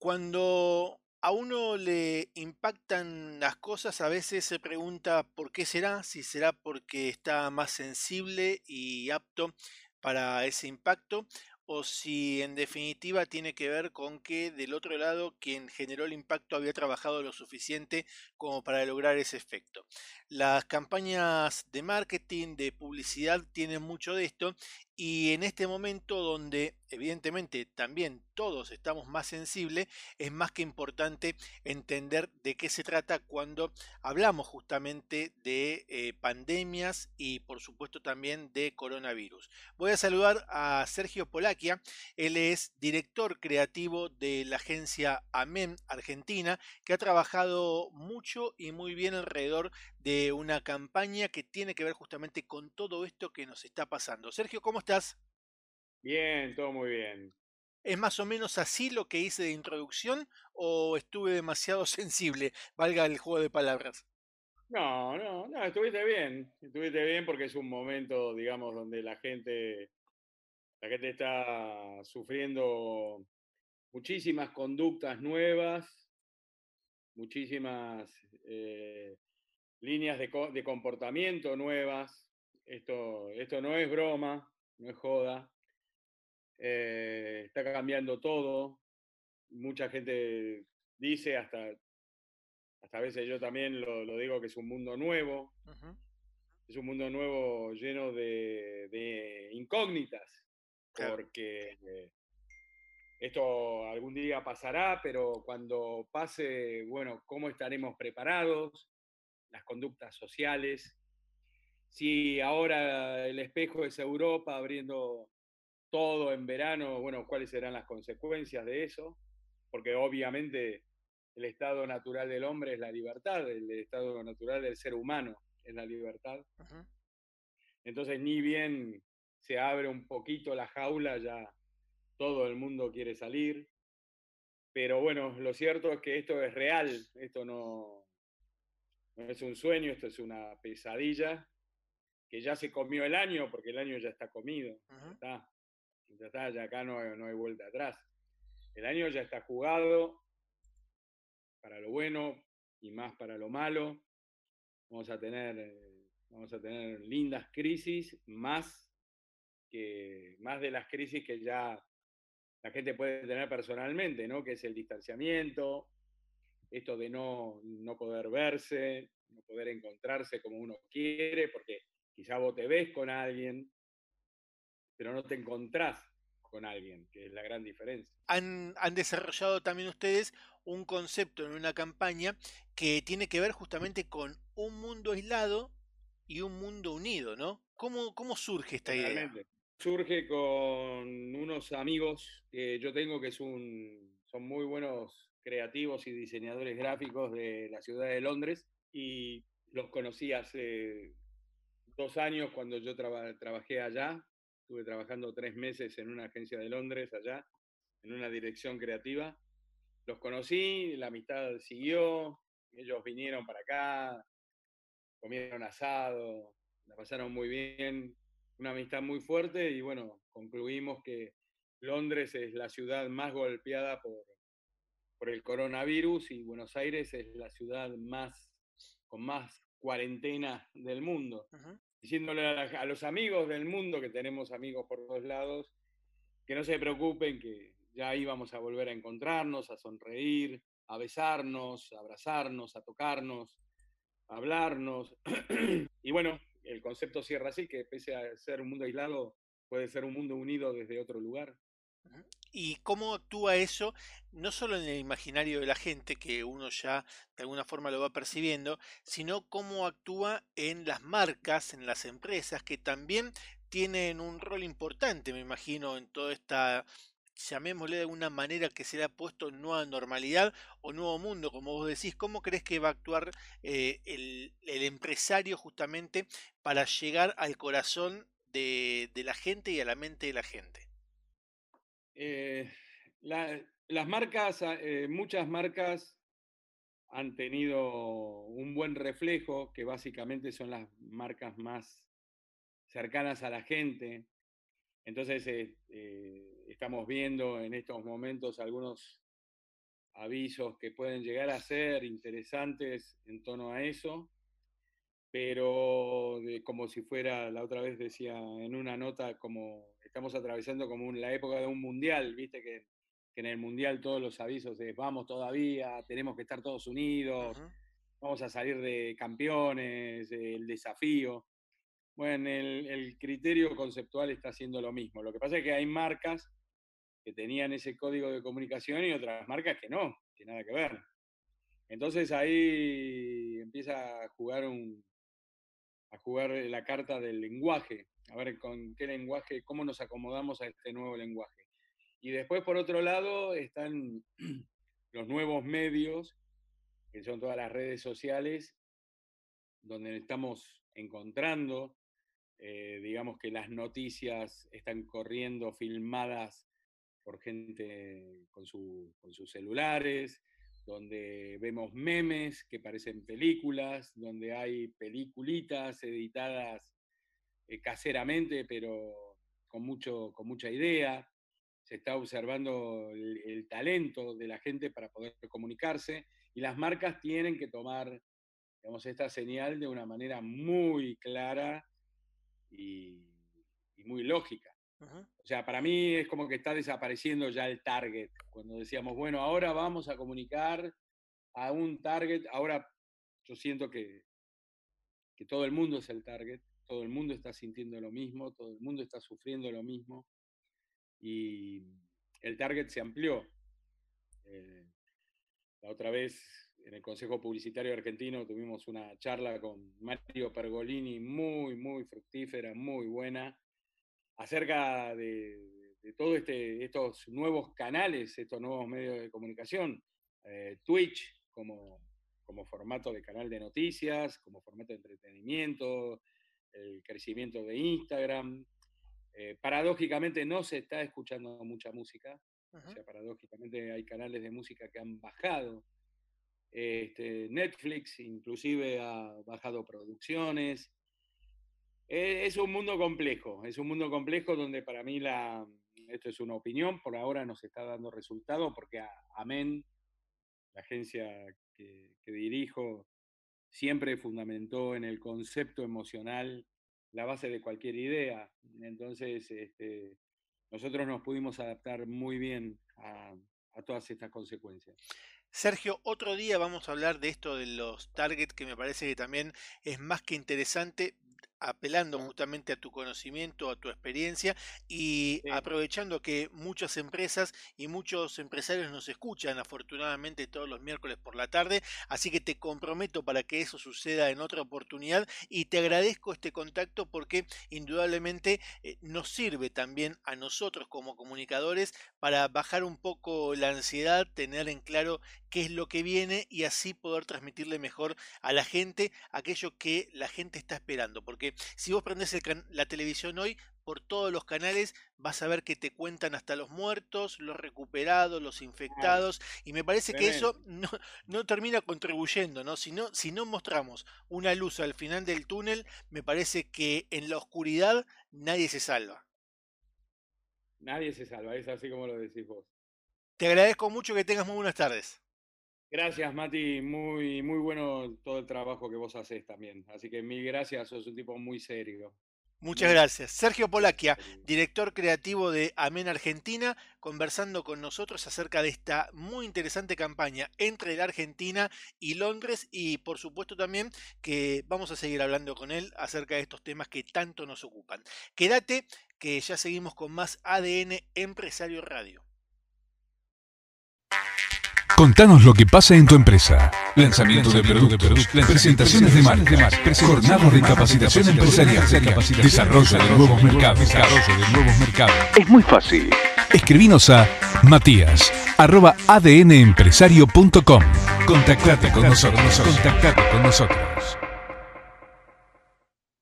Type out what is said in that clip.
Cuando a uno le impactan las cosas, a veces se pregunta por qué será, si será porque está más sensible y apto para ese impacto, o si en definitiva tiene que ver con que del otro lado quien generó el impacto había trabajado lo suficiente como para lograr ese efecto. Las campañas de marketing, de publicidad tienen mucho de esto y en este momento donde evidentemente también todos estamos más sensibles, es más que importante entender de qué se trata cuando hablamos justamente de eh, pandemias y por supuesto también de coronavirus. Voy a saludar a Sergio Polaquia, él es director creativo de la agencia AMEN Argentina, que ha trabajado mucho y muy bien alrededor de una campaña que tiene que ver justamente con todo esto que nos está pasando. Sergio, ¿cómo estás? Bien, todo muy bien. ¿Es más o menos así lo que hice de introducción o estuve demasiado sensible? Valga el juego de palabras. No, no, no, estuviste bien. Estuviste bien porque es un momento, digamos, donde la gente, la gente está sufriendo muchísimas conductas nuevas, muchísimas eh, líneas de, comportamiento nuevas. Esto, esto no es broma, no es joda. Eh, está cambiando todo. Mucha gente dice, hasta, hasta a veces yo también lo, digo, que es un mundo nuevo. Es un mundo nuevo lleno de, incógnitas, porque eh, esto algún día pasará, pero cuando pase, bueno, ¿cómo estaremos preparados? las conductas sociales. Si ahora el espejo es Europa abriendo todo en verano, bueno, ¿cuáles serán las consecuencias de eso? Porque obviamente el estado natural del hombre es la libertad, el estado natural del ser humano es la libertad. Entonces, ni bien se abre un poquito la jaula, ya todo el mundo quiere salir. Pero bueno, lo cierto es que esto es real, esto no, no es un sueño, esto es una pesadilla que ya se comió el año, porque el año ya está comido. está, ya está, ya acá no, hay vuelta atrás. El año ya está jugado para lo bueno y más para lo malo. Vamos a tener, eh, vamos a tener lindas crisis, más, que, más de las crisis que ya la gente puede tener personalmente, ¿no? que es el distanciamiento, esto de no, no poder verse, no poder encontrarse como uno quiere, porque quizá vos te ves con alguien, pero no te encontrás con alguien, que es la gran diferencia. Han, han, desarrollado también ustedes un concepto en una campaña que tiene que ver justamente con un mundo aislado y un mundo unido, ¿no? ¿Cómo, cómo surge esta idea? Surge con unos amigos que yo tengo que son muy buenos creativos y diseñadores gráficos de la ciudad de Londres y los conocí hace dos años cuando yo trabajé allá. Estuve trabajando tres meses en una agencia de Londres allá, en una dirección creativa. Los conocí, la amistad siguió, ellos vinieron para acá, comieron asado, la pasaron muy bien, una amistad muy fuerte y bueno, concluimos que Londres es la ciudad más golpeada por por el coronavirus y Buenos Aires es la ciudad más con más cuarentena del mundo. Diciéndole a, los amigos del mundo, que tenemos amigos por todos lados, que no se preocupen, que ya íbamos a volver a encontrarnos, a sonreír, a besarnos, a abrazarnos, a tocarnos, a hablarnos. y bueno, el concepto cierra así, que pese a ser un mundo aislado, puede ser un mundo unido desde otro lugar y cómo actúa eso, no solo en el imaginario de la gente, que uno ya de alguna forma lo va percibiendo, sino cómo actúa en las marcas, en las empresas, que también tienen un rol importante, me imagino, en toda esta, llamémosle de alguna manera que se le ha puesto nueva normalidad o nuevo mundo, como vos decís, ¿cómo crees que va a actuar eh, el, empresario justamente para llegar al corazón de la gente y a la mente de la gente? Eh, las marcas, ah, eh, muchas marcas han tenido un buen reflejo, que básicamente son las marcas más cercanas a la gente. Entonces, eh, estamos viendo en estos momentos algunos avisos que pueden llegar a ser interesantes en torno a eso, pero como si fuera, la otra vez decía en una nota, como estamos atravesando como la época de un mundial, viste que, en el mundial todos los avisos es vamos todavía, tenemos que estar todos unidos, vamos a salir de campeones, el desafío. Bueno, el, el criterio conceptual está haciendo lo mismo. Lo que pasa es que hay marcas que tenían ese código de comunicación y otras marcas que no, que nada que ver. Entonces ahí empieza a jugar un, a jugar la carta del lenguaje, a ver con qué lenguaje, cómo nos acomodamos a este nuevo lenguaje. Y después, por otro lado, están los nuevos medios, que son todas las redes sociales, donde estamos encontrando, eh, digamos que las noticias están corriendo filmadas por gente con sus celulares, donde vemos memes que parecen películas, donde hay peliculitas editadas eh, caseramente, pero con, mucho, con mucha idea. Se está observando el, talento de la gente para poder comunicarse y las marcas tienen que tomar esta señal de una manera muy clara y muy lógica. O sea, para mí es como que está desapareciendo ya el target. Cuando decíamos, bueno, ahora vamos a comunicar a un target, ahora yo siento que, que todo el mundo es el target, todo el mundo está sintiendo lo mismo, todo el mundo está sufriendo lo mismo y el target se amplió. Eh, la otra vez en el Consejo Publicitario Argentino tuvimos una charla con Mario Pergolini muy, muy fructífera, muy buena, acerca de, todos este, estos nuevos canales, estos nuevos medios de comunicación, eh, Twitch como, como formato de canal de noticias, como formato de entretenimiento, el crecimiento de Instagram. Eh, paradójicamente no se está escuchando mucha música, o sea, paradójicamente hay canales de música que han bajado. Este, Netflix inclusive ha bajado producciones. Eh, es un mundo complejo, es un mundo complejo donde para mí la, esto es una opinión, por ahora nos está dando resultado porque Amén, la agencia que, dirijo, siempre fundamentó en el concepto emocional la base de cualquier idea. Entonces, este, nosotros nos pudimos adaptar muy bien a, a todas estas consecuencias. Sergio, otro día vamos a hablar de esto de los targets, que me parece que también es más que interesante apelando justamente a tu conocimiento, a tu experiencia y aprovechando que muchas empresas y muchos empresarios nos escuchan afortunadamente todos los miércoles por la tarde, así que te comprometo para que eso suceda en otra oportunidad y te agradezco este contacto porque indudablemente eh, nos sirve también a nosotros como comunicadores para bajar un poco la ansiedad, tener en claro qué es lo que viene y así poder transmitirle mejor a la gente aquello que la gente está esperando, porque si vos prendés la televisión hoy, por todos los canales vas a ver que te cuentan hasta los muertos, los recuperados, los infectados, y me parece que eso no, termina contribuyendo, ¿no? Si, ¿no? si no mostramos una luz al final del túnel, me parece que en la oscuridad nadie se salva. Nadie se salva, es así como lo decís vos. Te agradezco mucho que tengas muy buenas tardes. Gracias, Mati. Muy, muy bueno todo el trabajo que vos haces también. Así que mil gracias, sos un tipo muy serio. Muchas gracias. Sergio Polaquia, director creativo de Amén Argentina, conversando con nosotros acerca de esta muy interesante campaña entre la Argentina y Londres y por supuesto también que vamos a seguir hablando con él acerca de estos temas que tanto nos ocupan. Quédate que ya seguimos con más ADN Empresario Radio. Contanos lo que pasa en tu empresa. Lanzamiento de productos, presentaciones de marca, jornadas de capacitación empresarial, desarrollo de nuevos mercados. Es muy fácil. Escribinos a matías arroba adnempresario.com. Contactate con nosotros. Contactate con nosotros.